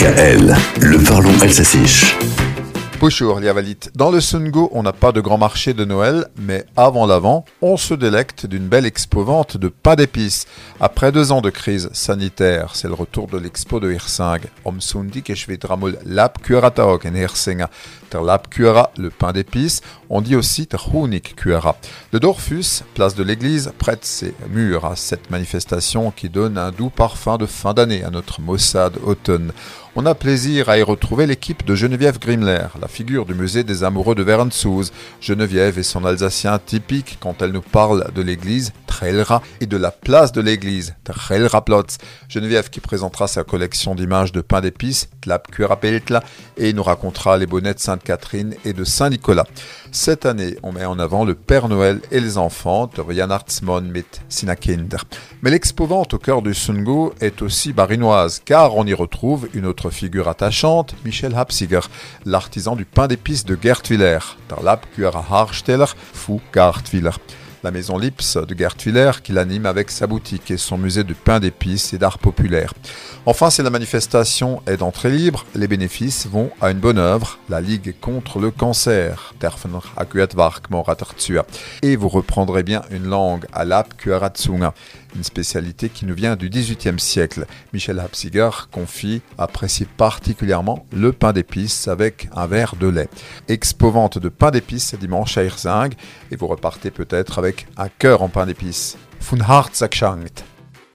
DKL, le parlons alsacien. Bonjour Liavalit. Dans le Sungo, on n'a pas de grand marché de Noël, mais avant l'avant, on se délecte d'une belle expo-vente de pain d'épices. Après deux ans de crise sanitaire, c'est le retour de l'expo de Hirsing. Om Sundi Dramul Lab Kurataok en Hirsinga. Ter Lab Kura, le pain d'épices, on dit aussi Ter Hunik Kura. Le Dorfus, place de l'église, prête ses murs à cette manifestation qui donne un doux parfum de fin d'année à notre Mossad automne on a plaisir à y retrouver l'équipe de Geneviève Grimler, la figure du musée des amoureux de Vernsouz. Geneviève et son alsacien typique quand elle nous parle de l'église Et de la place de l'église Trelraplatz. Geneviève qui présentera sa collection d'images de pain d'épices, Tlap et nous racontera les bonnets de Sainte-Catherine et de Saint-Nicolas. Cette année, on met en avant le Père Noël et les enfants de Weihnachtsmann mit Sinakinder. Mais l'expo-vente au cœur du Sungo est aussi barinoise, car on y retrouve une autre figure attachante, Michel Hapsiger, l'artisan du pain d'épices de Gertwiller, Labkürer Harsteller, Fou Gertwiller la maison Lips de Gertwiller qui l'anime avec sa boutique et son musée de pain d'épices et d'art populaire. Enfin, si la manifestation est d'entrée libre, les bénéfices vont à une bonne œuvre, la Ligue contre le cancer, et vous reprendrez bien une langue à l'Ap une spécialité qui nous vient du XVIIIe siècle. Michel Hapsiger confie apprécier particulièrement le pain d'épices avec un verre de lait. Expo-vente de pain d'épices dimanche à Hirzing et vous repartez peut-être avec un cœur en pain d'épices. Von